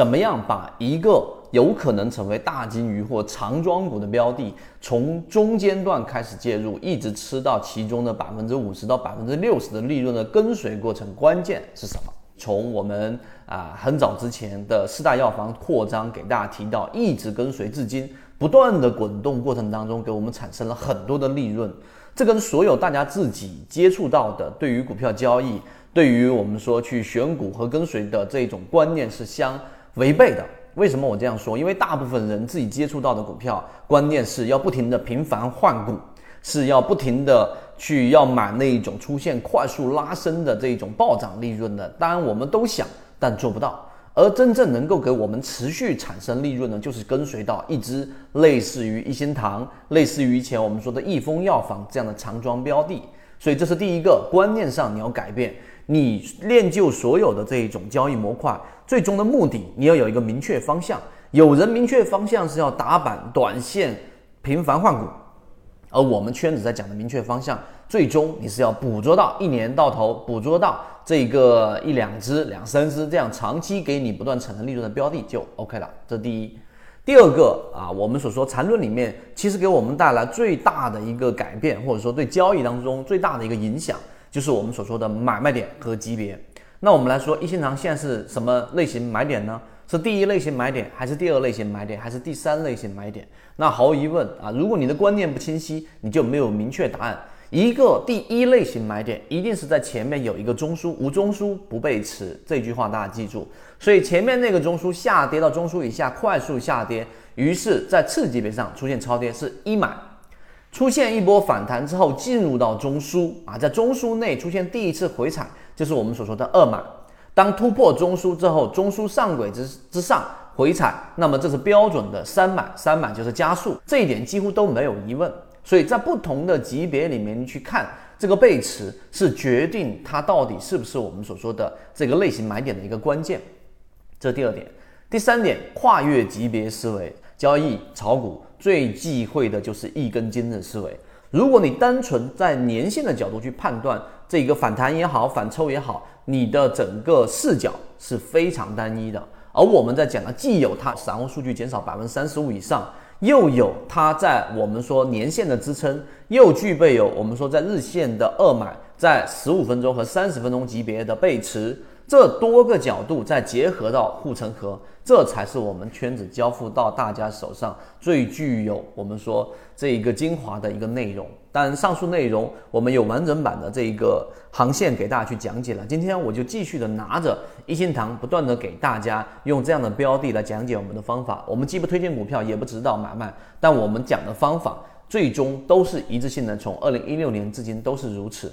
怎么样把一个有可能成为大金鱼或长庄股的标的，从中间段开始介入，一直吃到其中的百分之五十到百分之六十的利润的跟随过程，关键是什么？从我们啊很早之前的四大药房扩张给大家提到，一直跟随至今，不断的滚动过程当中，给我们产生了很多的利润。这跟所有大家自己接触到的对于股票交易，对于我们说去选股和跟随的这种观念是相违背的。为什么我这样说？因为大部分人自己接触到的股票观念是要不停的频繁换股，是要不停的去要买那一种出现快速拉升的这种暴涨利润的。当然我们都想，但做不到。而真正能够给我们持续产生利润呢，就是跟随到一只类似于一心堂、类似于以前我们说的益丰药房这样的长庄标的。所以这是第一个观念上你要改变，你练就所有的这一种交易模块，最终的目的你要有一个明确方向。有人明确方向是要打板、短线、频繁换股，而我们圈子在讲的明确方向，最终你是要捕捉到一年到头捕捉到。这个一两只、两三只这样长期给你不断产生利润的标的就 OK 了，这第一。第二个啊，我们所说缠论里面，其实给我们带来最大的一个改变，或者说对交易当中最大的一个影响，就是我们所说的买卖点和级别。那我们来说，一线堂现在是什么类型买点呢？是第一类型买点，还是第二类型买点，还是第三类型买点？那毫无疑问啊，如果你的观念不清晰，你就没有明确答案。一个第一类型买点一定是在前面有一个中枢，无中枢不背驰，这句话大家记住。所以前面那个中枢下跌到中枢以下快速下跌，于是，在次级别上出现超跌是一买，出现一波反弹之后进入到中枢啊，在中枢内出现第一次回踩，就是我们所说的二买。当突破中枢之后，中枢上轨之之上回踩，那么这是标准的三买，三买就是加速，这一点几乎都没有疑问。所以在不同的级别里面去看这个背驰，是决定它到底是不是我们所说的这个类型买点的一个关键。这第二点，第三点，跨越级别思维交易炒股最忌讳的就是一根筋的思维。如果你单纯在年限的角度去判断这个反弹也好，反抽也好，你的整个视角是非常单一的。而我们在讲的，既有它散户数据减少百分之三十五以上。又有它在我们说年线的支撑，又具备有我们说在日线的二买，在十五分钟和三十分钟级别的背驰，这多个角度再结合到护城河。这才是我们圈子交付到大家手上最具有我们说这一个精华的一个内容。但上述内容我们有完整版的这一个航线给大家去讲解了。今天我就继续的拿着一心堂，不断的给大家用这样的标的来讲解我们的方法。我们既不推荐股票，也不指导买卖，但我们讲的方法最终都是一致性的。从二零一六年至今都是如此。